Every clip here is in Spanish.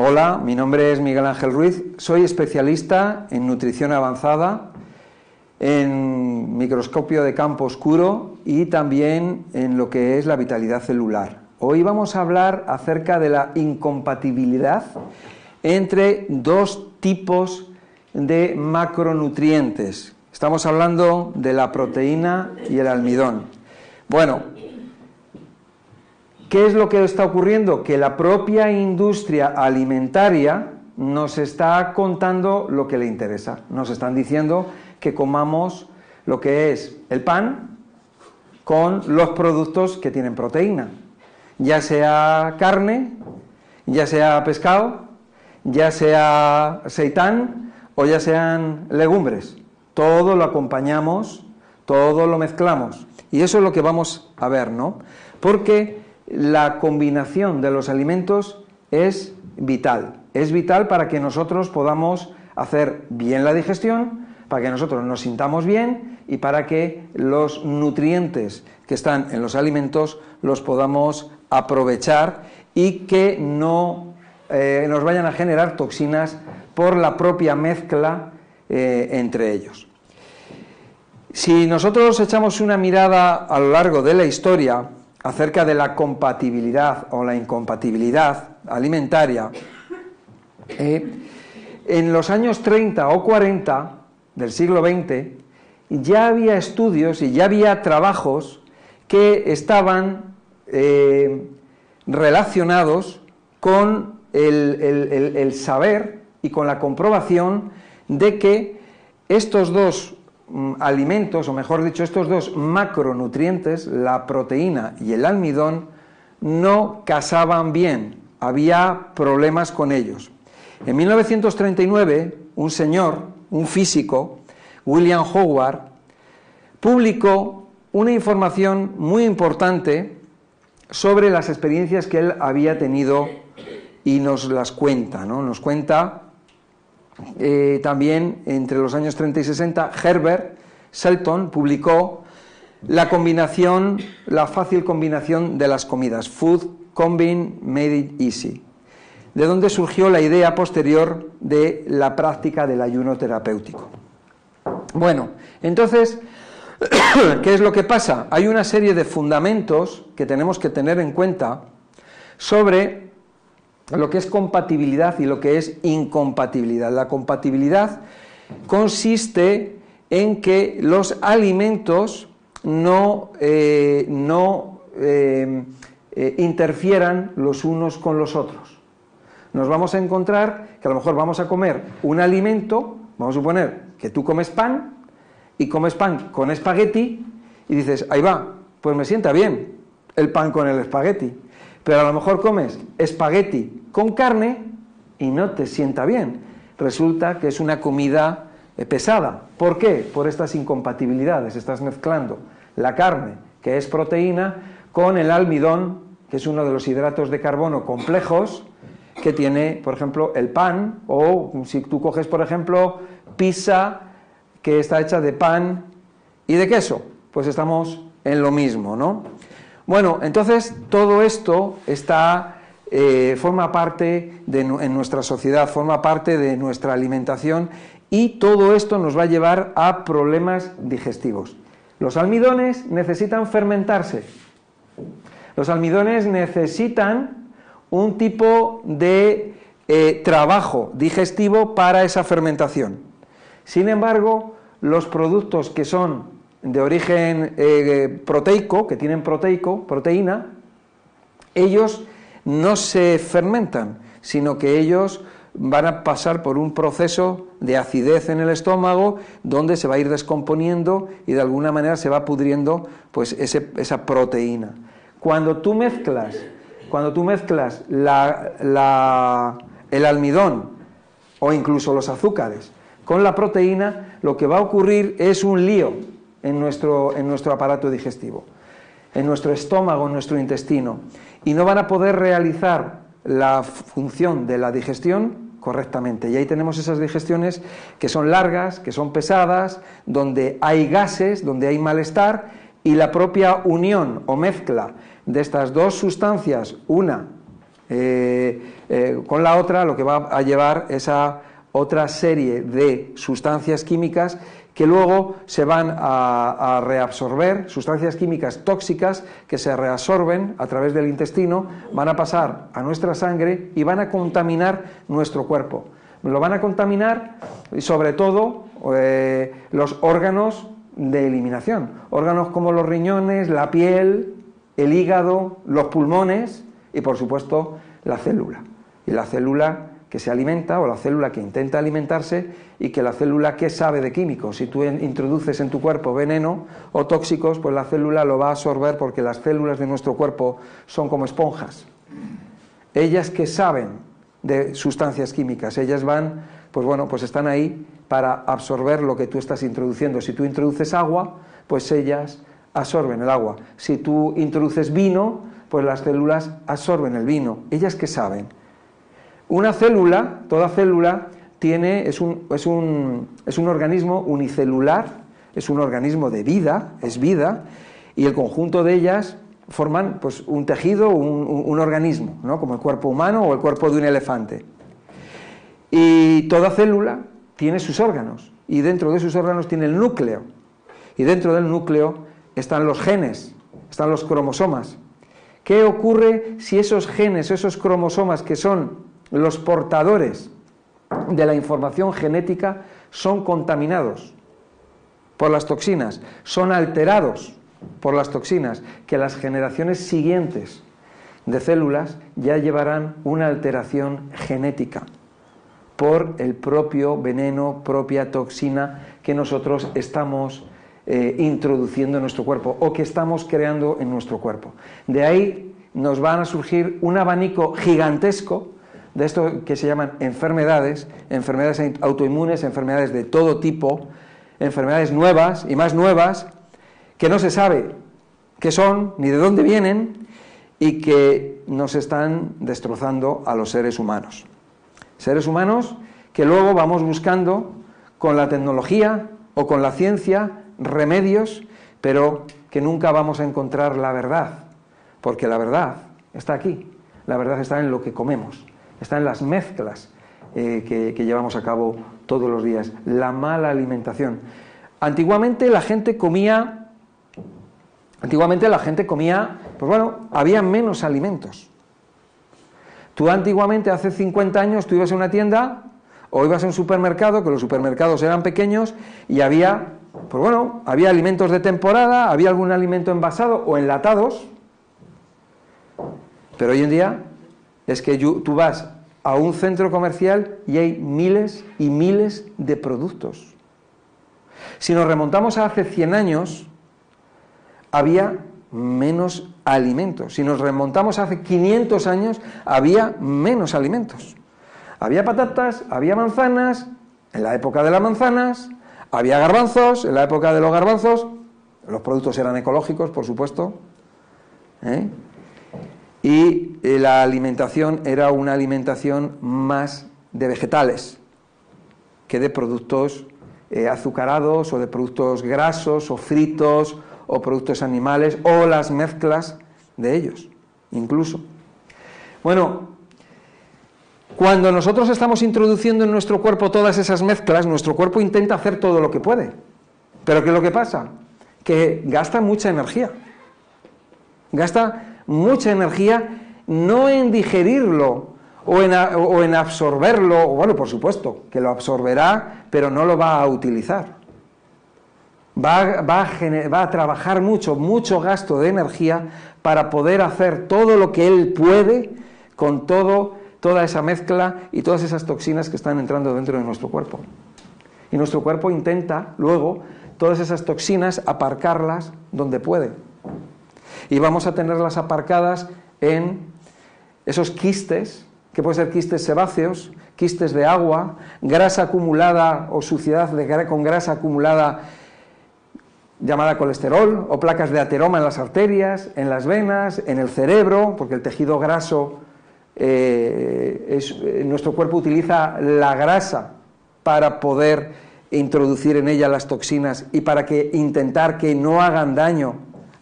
Hola, mi nombre es Miguel Ángel Ruiz, soy especialista en nutrición avanzada, en microscopio de campo oscuro y también en lo que es la vitalidad celular. Hoy vamos a hablar acerca de la incompatibilidad entre dos tipos de macronutrientes. Estamos hablando de la proteína y el almidón. Bueno, ¿qué es lo que está ocurriendo? Que la propia industria alimentaria nos está contando lo que le interesa. Nos están diciendo que comamos lo que es el pan con los productos que tienen proteína, ya sea carne, ya sea pescado, ya sea seitán o ya sean legumbres. Todo lo acompañamos, todo lo mezclamos. Y eso es lo que vamos a ver, ¿no? Porque la combinación de los alimentos es vital. Es vital para que nosotros podamos hacer bien la digestión, para que nosotros nos sintamos bien y para que los nutrientes que están en los alimentos los podamos aprovechar y que no eh, nos vayan a generar toxinas por la propia mezcla eh, entre ellos. Si nosotros echamos una mirada a lo largo de la historia acerca de la compatibilidad o la incompatibilidad alimentaria, eh, en los años 30 o 40 del siglo XX ya había estudios y ya había trabajos que estaban eh, relacionados con el, saber y con la comprobación de que estos dos alimentos, o mejor dicho, estos dos macronutrientes, la proteína y el almidón, no casaban bien, había problemas con ellos. En 1939, un señor un físico, William Howard, publicó una información muy importante sobre las experiencias que él había tenido y nos las cuenta, ¿no? Nos cuenta eh, también entre los años 30 y 60, Herbert Shelton publicó la combinación, la fácil combinación de las comidas, Food Combine Made It Easy de donde surgió la idea posterior de la práctica del ayuno terapéutico. Bueno, entonces, ¿qué es lo que pasa? Hay una serie de fundamentos que tenemos que tener en cuenta sobre lo que es compatibilidad y lo que es incompatibilidad. La compatibilidad consiste en que los alimentos no, eh, no eh, eh, interfieran los unos con los otros nos vamos a encontrar que a lo mejor vamos a comer un alimento, vamos a suponer que tú comes pan y comes pan con espagueti y dices, ahí va, pues me sienta bien el pan con el espagueti. Pero a lo mejor comes espagueti con carne y no te sienta bien. Resulta que es una comida eh, pesada. ¿Por qué? Por estas incompatibilidades. Estás mezclando la carne, que es proteína, con el almidón, que es uno de los hidratos de carbono complejos, que tiene, por ejemplo, el pan, o si tú coges, por ejemplo, pizza que está hecha de pan y de queso, pues estamos en lo mismo, ¿no? Bueno, entonces todo esto está, eh, forma parte de en nuestra sociedad, forma parte de nuestra alimentación y todo esto nos va a llevar a problemas digestivos. Los almidones necesitan fermentarse. Los almidones necesitan un tipo de eh, trabajo digestivo para esa fermentación. Sin embargo, los productos que son de origen eh, proteico, que tienen proteico, proteína, ellos no se fermentan, sino que ellos van a pasar por un proceso de acidez en el estómago donde se va a ir descomponiendo y de alguna manera se va pudriendo pues esa proteína. Cuando tú mezclas cuando tú mezclas el almidón o incluso los azúcares con la proteína, lo que va a ocurrir es un lío en nuestro, en nuestro aparato digestivo, en nuestro estómago, en nuestro intestino, y no van a poder realizar la función de la digestión correctamente. Y ahí tenemos esas digestiones que son largas, que son pesadas, donde hay gases, donde hay malestar, y la propia unión o mezcla de estas dos sustancias, una eh, eh, con la otra lo que va a llevar es a otra serie de sustancias químicas que luego se van a, reabsorber, sustancias químicas tóxicas que se reabsorben a través del intestino, van a pasar a nuestra sangre y van a contaminar nuestro cuerpo. Lo van a contaminar sobre todo eh, los órganos de eliminación, órganos como los riñones, la piel, el hígado, los pulmones y por supuesto la célula. Y la célula que se alimenta o la célula que intenta alimentarse y que la célula que sabe de químicos. Si tú introduces en tu cuerpo veneno o tóxicos, pues la célula lo va a absorber porque las células de nuestro cuerpo son como esponjas. Ellas que saben de sustancias químicas, ellas van, pues bueno, pues están ahí para absorber lo que tú estás introduciendo. Si tú introduces agua, pues ellas absorben el agua. Si tú introduces vino, pues las células absorben el vino. Ellas que saben. Una célula, toda célula, tiene, es, un, es, un, es un organismo unicelular, es un organismo de vida, es vida, y el conjunto de ellas forman pues, un tejido, un, un, organismo, ¿no? como el cuerpo humano o el cuerpo de un elefante. Y toda célula tiene sus órganos, y dentro de sus órganos tiene el núcleo, y dentro del núcleo están los genes, están los cromosomas. ¿Qué ocurre si esos genes, esos cromosomas que son los portadores de la información genética son contaminados por las toxinas, son alterados por las toxinas, que las generaciones siguientes de células ya llevarán una alteración genética por el propio veneno, propia toxina que nosotros estamos eh, introduciendo en nuestro cuerpo o que estamos creando en nuestro cuerpo. De ahí nos van a surgir un abanico gigantesco de esto que se llaman enfermedades, enfermedades autoinmunes, enfermedades de todo tipo, enfermedades nuevas y más nuevas, que no se sabe qué son ni de dónde vienen y que nos están destrozando a los seres humanos. Seres humanos que luego vamos buscando con la tecnología o con la ciencia remedios, pero que nunca vamos a encontrar la verdad, porque la verdad está aquí, la verdad está en lo que comemos está en las mezclas eh, que, llevamos a cabo todos los días. La mala alimentación. Antiguamente la gente comía, antiguamente la gente comía, pues bueno, había menos alimentos. Tú antiguamente, hace 50 años, tú ibas a una tienda o ibas a un supermercado, que los supermercados eran pequeños y había, pues bueno, había alimentos de temporada, había algún alimento envasado o enlatados, pero hoy en día es que tú vas a un centro comercial y hay miles y miles de productos. Si nos remontamos a hace 100 años, había menos alimentos. Si nos remontamos a hace 500 años, había menos alimentos. Había patatas, había manzanas, en la época de las manzanas, había garbanzos, en la época de los garbanzos, los productos eran ecológicos, por supuesto. ¿eh? Y eh, la alimentación era una alimentación más de vegetales que de productos eh, azucarados o de productos grasos o fritos o productos animales o las mezclas de ellos, incluso. Bueno, cuando nosotros estamos introduciendo en nuestro cuerpo todas esas mezclas, nuestro cuerpo intenta hacer todo lo que puede. Pero ¿qué es lo que pasa? Que gasta mucha energía. Gasta mucha energía no en digerirlo o en, o en absorberlo, bueno, por supuesto, que lo absorberá, pero no lo va a utilizar. Va, va, a va, a trabajar mucho, mucho gasto de energía para poder hacer todo lo que él puede con todo, toda esa mezcla y todas esas toxinas que están entrando dentro de nuestro cuerpo. Y nuestro cuerpo intenta luego todas esas toxinas aparcarlas donde puede y vamos a tenerlas aparcadas en esos quistes, que pueden ser quistes sebáceos, quistes de agua, grasa acumulada o suciedad con grasa acumulada llamada colesterol, o placas de ateroma en las arterias, en las venas, en el cerebro, porque el tejido graso, eh, eh, nuestro cuerpo utiliza la grasa para poder introducir en ella las toxinas y para que intentar que no hagan daño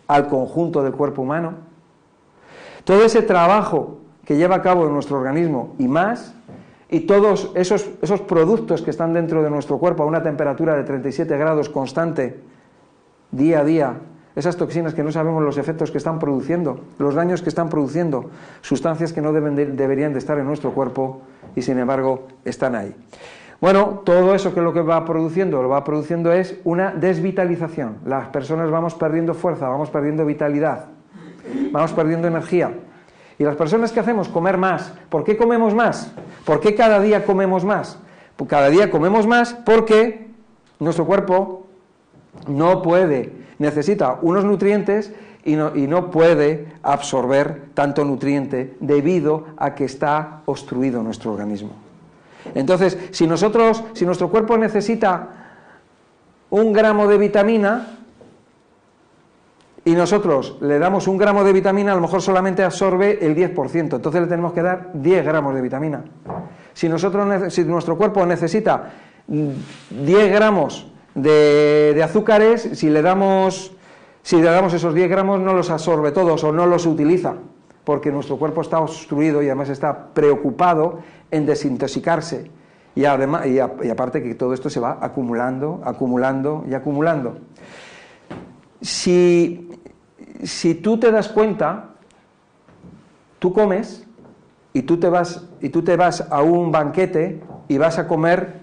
al conjunto del cuerpo humano. Todo ese trabajo que lleva a cabo nuestro organismo y más, y todos esos, esos productos que están dentro de nuestro cuerpo a una temperatura de 37 grados constante, día a día, esas toxinas que no sabemos los efectos que están produciendo, los daños que están produciendo, sustancias que no deben deberían de estar en nuestro cuerpo y sin embargo están ahí. Bueno, todo eso que lo que va produciendo, lo va produciendo es una desvitalización. Las personas vamos perdiendo fuerza, vamos perdiendo vitalidad, vamos perdiendo energía. Y las personas que hacemos comer más, ¿por qué comemos más? ¿Por qué cada día comemos más? Pues cada día comemos más porque nuestro cuerpo no puede, necesita unos nutrientes y no, y no, puede absorber tanto nutriente debido a que está obstruido nuestro organismo. Entonces, si nosotros, si nuestro cuerpo necesita un gramo de vitamina, y nosotros le damos un gramo de vitamina, a lo mejor solamente absorbe el 10%, entonces le tenemos que dar 10 gramos de vitamina. Si, nosotros, si nuestro cuerpo necesita 10 gramos de, azúcares, si le, damos, si le damos esos 10 gramos no los absorbe todos o no los utiliza, porque nuestro cuerpo está obstruido y además está preocupado en desintoxicarse. Y, además, y aparte que todo esto se va acumulando, acumulando y acumulando. Si, si tú te das cuenta, tú comes y tú, te vas, y tú te vas a un banquete y vas a comer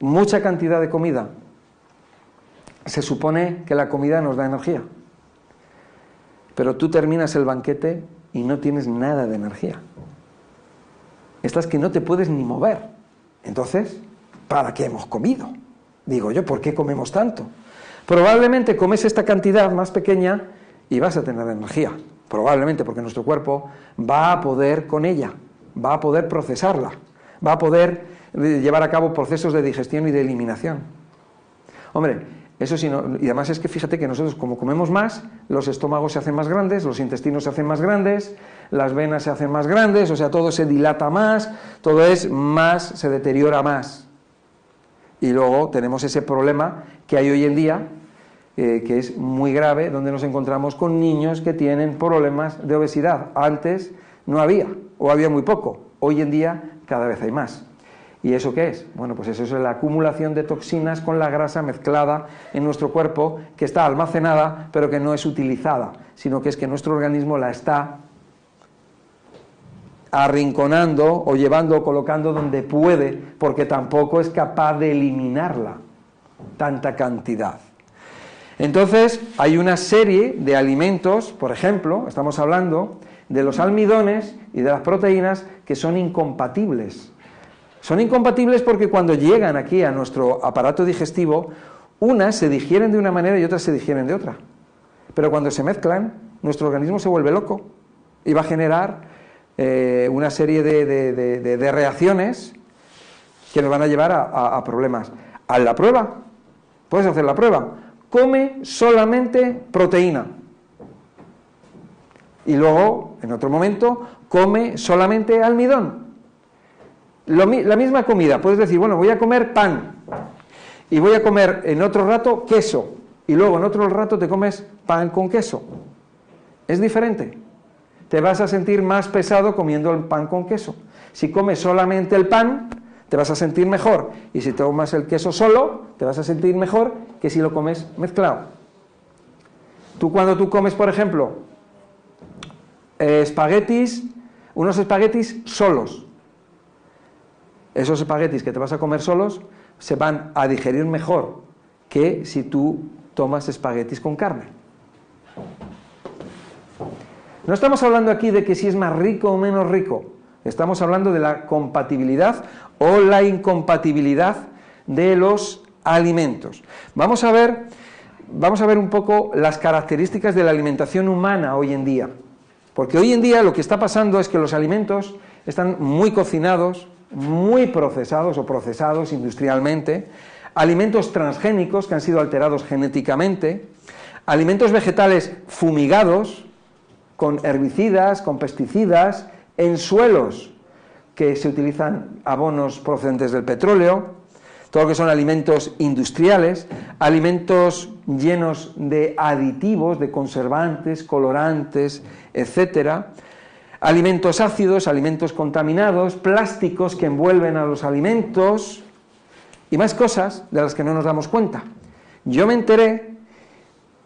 mucha cantidad de comida. Se supone que la comida nos da energía. Pero tú terminas el banquete y no tienes nada de energía. Estás que no te puedes ni mover. Entonces, ¿para qué hemos comido? Digo yo, ¿por qué comemos tanto? Probablemente comes esta cantidad más pequeña y vas a tener energía, probablemente porque nuestro cuerpo va a poder con ella, va a poder procesarla, va a poder eh, llevar a cabo procesos de digestión y de eliminación. Hombre, eso sí, y además es que fíjate que nosotros como comemos más, los estómagos se hacen más grandes, los intestinos se hacen más grandes, las venas se hacen más grandes, o sea, todo se dilata más, todo es más, se deteriora más. Y luego tenemos ese problema que hay hoy en día, eh, que es muy grave, donde nos encontramos con niños que tienen problemas de obesidad. Antes no había, o había muy poco. Hoy en día cada vez hay más. ¿Y eso qué es? Bueno, pues eso es la acumulación de toxinas con la grasa mezclada en nuestro cuerpo, que está almacenada, pero que no es utilizada, sino que es que nuestro organismo la está arrinconando o llevando o colocando donde puede, porque tampoco es capaz de eliminarla, tanta cantidad. Entonces, hay una serie de alimentos, por ejemplo, estamos hablando de los almidones y de las proteínas que son incompatibles. Son incompatibles porque cuando llegan aquí a nuestro aparato digestivo, unas se digieren de una manera y otras se digieren de otra. Pero cuando se mezclan, nuestro organismo se vuelve loco y va a generar eh, una serie de, reacciones que nos van a llevar a, a problemas. Haz la prueba, puedes hacer la prueba come solamente proteína. Y luego, en otro momento, come solamente almidón. La misma comida, puedes decir, bueno, voy a comer pan y voy a comer en otro rato queso y luego en otro rato te comes pan con queso. Es diferente. Te vas a sentir más pesado comiendo el pan con queso. Si comes solamente el pan, te vas a sentir mejor. Y si tomas el queso solo, te vas a sentir mejor que si lo comes mezclado. Tú cuando tú comes, por ejemplo, espaguetis, unos espaguetis solos, esos espaguetis que te vas a comer solos se van a digerir mejor que si tú tomas espaguetis con carne. No estamos hablando aquí de que si es más rico o menos rico. Estamos hablando de la compatibilidad o la incompatibilidad de los alimentos. Vamos a ver, vamos a ver un poco las características de la alimentación humana hoy en día. Porque hoy en día lo que está pasando es que los alimentos están muy cocinados, muy procesados o procesados industrialmente, alimentos transgénicos que han sido alterados genéticamente, alimentos vegetales fumigados con herbicidas, con pesticidas, en suelos que se utilizan abonos procedentes del petróleo, todo lo que son alimentos industriales, alimentos llenos de aditivos, de conservantes, colorantes, etcétera, alimentos ácidos, alimentos contaminados, plásticos que envuelven a los alimentos y más cosas de las que no nos damos cuenta. Yo me enteré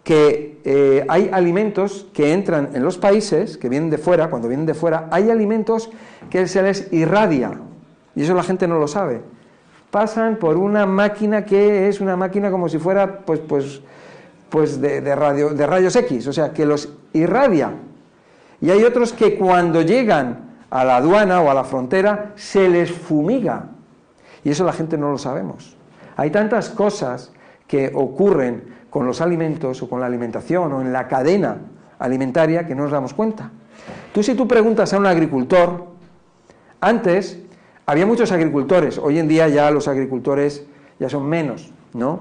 que eh, hay alimentos que entran en los países, que vienen de fuera, cuando vienen de fuera, hay alimentos que se les irradia, y eso la gente no lo sabe. Pasan por una máquina que es una máquina como si fuera pues, pues, pues de, radio, de rayos X, o sea, que los irradia. Y hay otros que cuando llegan a la aduana o a la frontera se les fumiga. Y eso la gente no lo sabemos. Hay tantas cosas que ocurren con los alimentos o con la alimentación o en la cadena alimentaria que no nos damos cuenta. Tú si tú preguntas a un agricultor, antes había muchos agricultores, hoy en día ya los agricultores ya son menos, ¿no?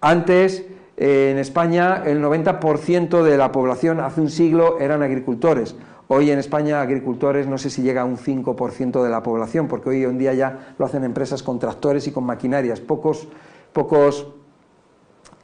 Antes eh, en España el 90% de la población hace un siglo eran agricultores. Hoy en España agricultores no sé si llega a un 5% de la población, porque hoy en día ya lo hacen empresas con tractores y con maquinarias. Pocos, pocos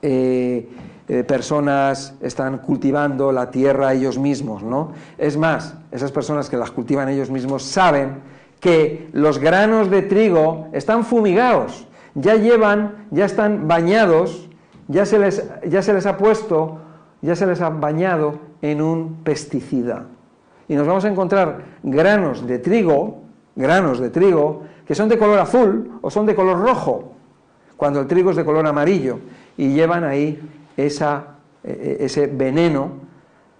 eh, eh, personas están cultivando la tierra ellos mismos, ¿no? Es más, esas personas que las cultivan ellos mismos saben que los granos de trigo están fumigados, ya llevan, ya están bañados ya se les, ya se les ha puesto, ya se les ha bañado en un pesticida. Y nos vamos a encontrar granos de trigo, granos de trigo, que son de color azul o son de color rojo, cuando el trigo es de color amarillo, y llevan ahí esa, e, e, ese veneno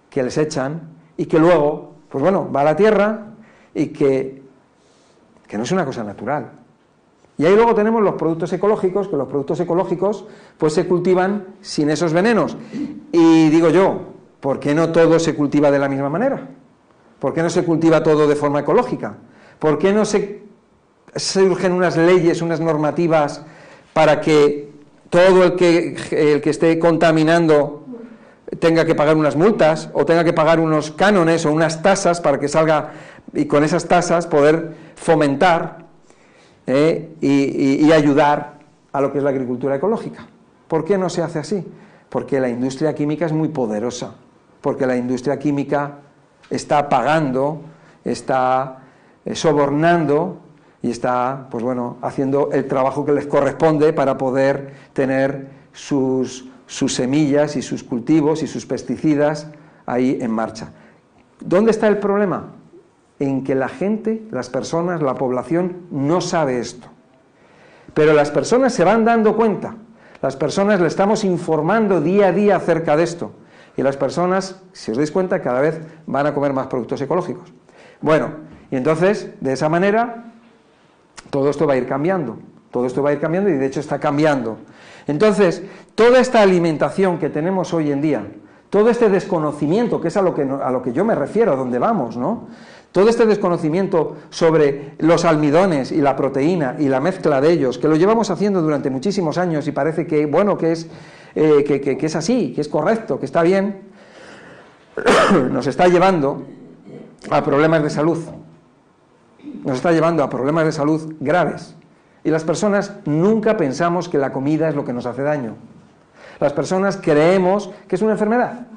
que les echan y que luego, pues bueno, va a la tierra y que, que no es una cosa natural, y ahí luego tenemos los productos ecológicos, que los productos ecológicos pues se cultivan sin esos venenos. Y digo yo, ¿por qué no todo se cultiva de la misma manera? ¿Por qué no se cultiva todo de forma ecológica? ¿Por qué no se surgen unas leyes, unas normativas para que todo el que, el que esté contaminando tenga que pagar unas multas o tenga que pagar unos cánones o unas tasas para que salga y con esas tasas poder fomentar ¿eh? y, ayudar a lo que es la agricultura ecológica. ¿Por qué no se hace así? Porque la industria química es muy poderosa, porque la industria química está pagando, está eh, sobornando y está, pues bueno, haciendo el trabajo que les corresponde para poder tener sus, sus semillas y sus cultivos y sus pesticidas ahí en marcha. ¿Dónde está el problema? En que la gente, las personas, la población no sabe esto. Pero las personas se van dando cuenta, las personas le estamos informando día a día acerca de esto. Y las personas, si os dais cuenta, cada vez van a comer más productos ecológicos. Bueno, y entonces, de esa manera, todo esto va a ir cambiando. Todo esto va a ir cambiando y de hecho está cambiando. Entonces, toda esta alimentación que tenemos hoy en día, todo este desconocimiento, que es a lo que, a lo que yo me refiero, a donde vamos, ¿no? Todo este desconocimiento sobre los almidones y la proteína y la mezcla de ellos, que lo llevamos haciendo durante muchísimos años y parece que, bueno, que es, eh, que, es así, que es correcto, que está bien, nos está llevando a problemas de salud. Nos está llevando a problemas de salud graves. Y las personas nunca pensamos que la comida es lo que nos hace daño. Las personas creemos que es una enfermedad,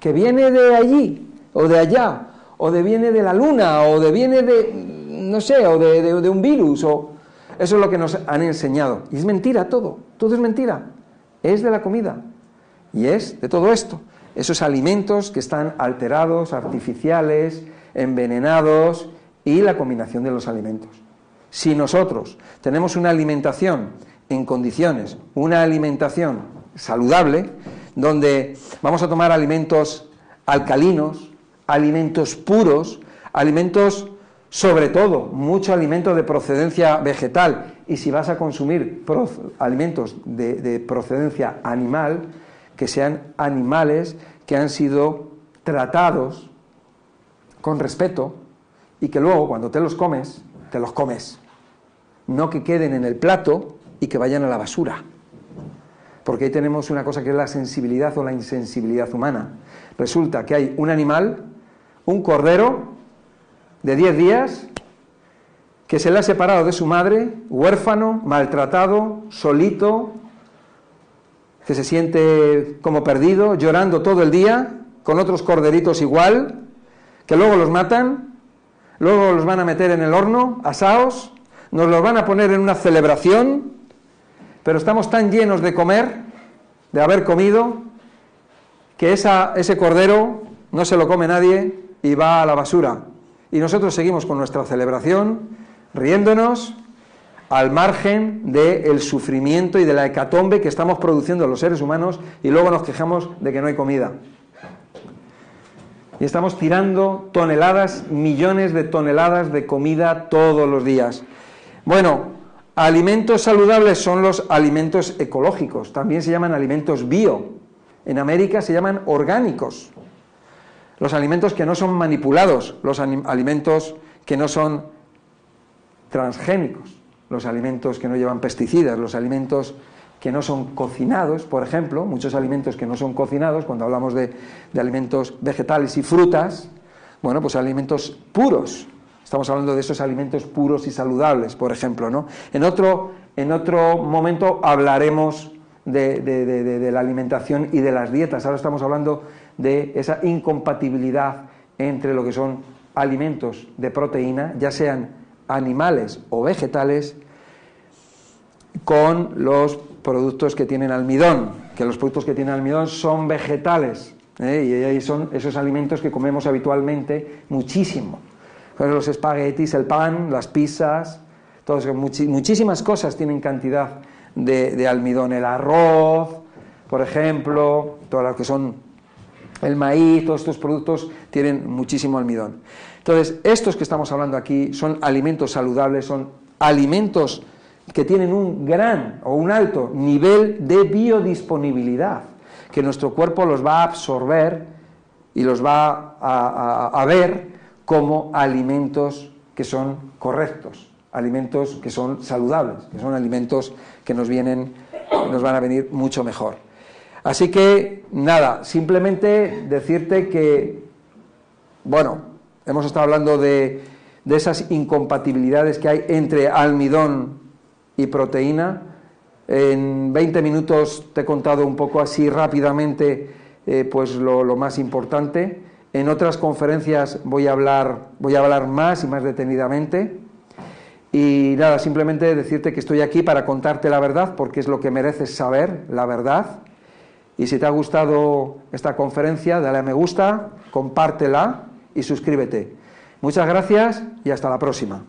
que viene de allí o de allá, o de viene de la luna, o de viene de, no sé, o de, de, un virus, o eso es lo que nos han enseñado. Y es mentira todo, todo es mentira. Es de la comida y es de todo esto. Esos alimentos que están alterados, artificiales, envenenados y la combinación de los alimentos. Si nosotros tenemos una alimentación en condiciones, una alimentación saludable, donde vamos a tomar alimentos alcalinos, alimentos puros, alimentos sobre todo, mucho alimento de procedencia vegetal. Y si vas a consumir alimentos de, procedencia animal, que sean animales que han sido tratados con respeto y que luego cuando te los comes, te los comes. No que queden en el plato y que vayan a la basura. Porque ahí tenemos una cosa que es la sensibilidad o la insensibilidad humana. Resulta que hay un animal un cordero de 10 días que se le ha separado de su madre, huérfano, maltratado, solito, que se siente como perdido, llorando todo el día, con otros corderitos igual, que luego los matan, luego los van a meter en el horno, asados, nos los van a poner en una celebración, pero estamos tan llenos de comer, de haber comido, que ese cordero no se lo come nadie y va a la basura. Y nosotros seguimos con nuestra celebración, riéndonos, al margen del sufrimiento y de la hecatombe que estamos produciendo los seres humanos y luego nos quejamos de que no hay comida. Y estamos tirando toneladas, millones de toneladas de comida todos los días. Bueno, alimentos saludables son los alimentos ecológicos, también se llaman alimentos bio. En América se llaman orgánicos. Los alimentos que no son manipulados, los alimentos que no son transgénicos los alimentos que no llevan pesticidas, los alimentos que no son cocinados, por ejemplo, muchos alimentos que no son cocinados, cuando hablamos de, alimentos vegetales y frutas, bueno, pues alimentos puros. Estamos hablando de esos alimentos puros y saludables, por ejemplo, ¿no? En otro, en otro momento hablaremos de, de la alimentación y de las dietas. Ahora estamos hablando de esa incompatibilidad entre lo que son alimentos de proteína, ya sean animales o vegetales con los productos que tienen almidón, que los productos que tienen almidón son vegetales, ¿eh? y ahí son esos alimentos que comemos habitualmente muchísimo. Los espaguetis, el pan, las pizzas, todos, muchísimas cosas tienen cantidad de, de, almidón. El arroz, por ejemplo, todo lo que son el maíz, todos estos productos tienen muchísimo almidón. Entonces, estos que estamos hablando aquí son alimentos saludables, son alimentos que tienen un gran o un alto nivel de biodisponibilidad, que nuestro cuerpo los va a absorber y los va a, ver como alimentos que son correctos, alimentos que son saludables, que son alimentos que nos vienen, nos van a venir mucho mejor. Así que nada, simplemente decirte que, bueno, Hemos estado hablando de, esas incompatibilidades que hay entre almidón y proteína. En 20 minutos te he contado un poco así rápidamente eh, pues lo, más importante. En otras conferencias voy a, hablar, voy a hablar más y más detenidamente. Y nada, simplemente decirte que estoy aquí para contarte la verdad, porque es lo que mereces saber, la verdad. Y si te ha gustado esta conferencia, dale a me gusta, compártela y suscríbete. Muchas gracias y hasta la próxima.